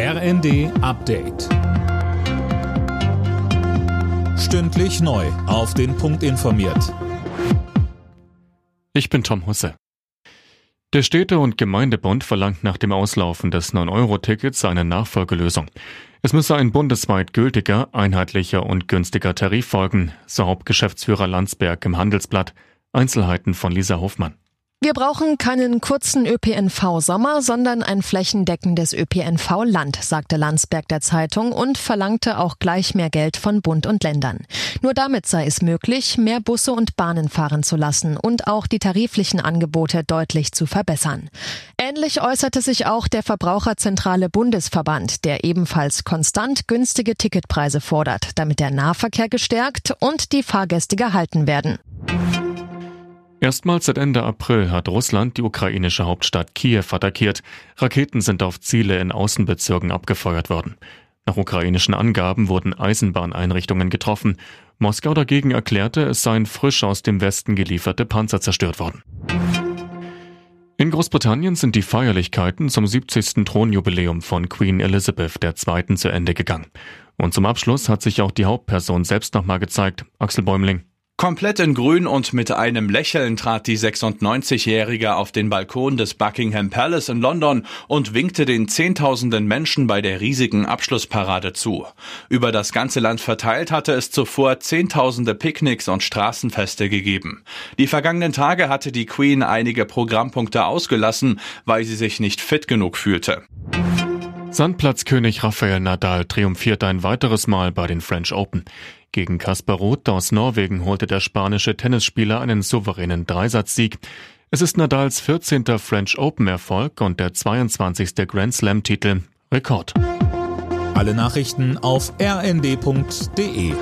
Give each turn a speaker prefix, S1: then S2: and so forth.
S1: RND Update. Stündlich neu. Auf den Punkt informiert.
S2: Ich bin Tom Husse. Der Städte- und Gemeindebund verlangt nach dem Auslaufen des 9-Euro-Tickets eine Nachfolgelösung. Es müsse ein bundesweit gültiger, einheitlicher und günstiger Tarif folgen, so Hauptgeschäftsführer Landsberg im Handelsblatt. Einzelheiten von Lisa Hofmann.
S3: Wir brauchen keinen kurzen ÖPNV-Sommer, sondern ein flächendeckendes ÖPNV-Land, sagte Landsberg der Zeitung und verlangte auch gleich mehr Geld von Bund und Ländern. Nur damit sei es möglich, mehr Busse und Bahnen fahren zu lassen und auch die tariflichen Angebote deutlich zu verbessern. Ähnlich äußerte sich auch der Verbraucherzentrale Bundesverband, der ebenfalls konstant günstige Ticketpreise fordert, damit der Nahverkehr gestärkt und die Fahrgäste gehalten werden.
S2: Erstmals seit Ende April hat Russland die ukrainische Hauptstadt Kiew attackiert. Raketen sind auf Ziele in Außenbezirken abgefeuert worden. Nach ukrainischen Angaben wurden Eisenbahneinrichtungen getroffen. Moskau dagegen erklärte, es seien frisch aus dem Westen gelieferte Panzer zerstört worden. In Großbritannien sind die Feierlichkeiten zum 70. Thronjubiläum von Queen Elizabeth II. zu Ende gegangen. Und zum Abschluss hat sich auch die Hauptperson selbst nochmal gezeigt, Axel Bäumling.
S4: Komplett in Grün und mit einem Lächeln trat die 96-Jährige auf den Balkon des Buckingham Palace in London und winkte den Zehntausenden Menschen bei der riesigen Abschlussparade zu. Über das ganze Land verteilt hatte es zuvor Zehntausende Picknicks und Straßenfeste gegeben. Die vergangenen Tage hatte die Queen einige Programmpunkte ausgelassen, weil sie sich nicht fit genug fühlte.
S2: Sandplatzkönig Rafael Nadal triumphiert ein weiteres Mal bei den French Open. Gegen Kaspar Roth aus Norwegen holte der spanische Tennisspieler einen souveränen Dreisatzsieg. Es ist Nadals 14. French Open Erfolg und der 22. Grand Slam Titel. Rekord.
S1: Alle Nachrichten auf rnd.de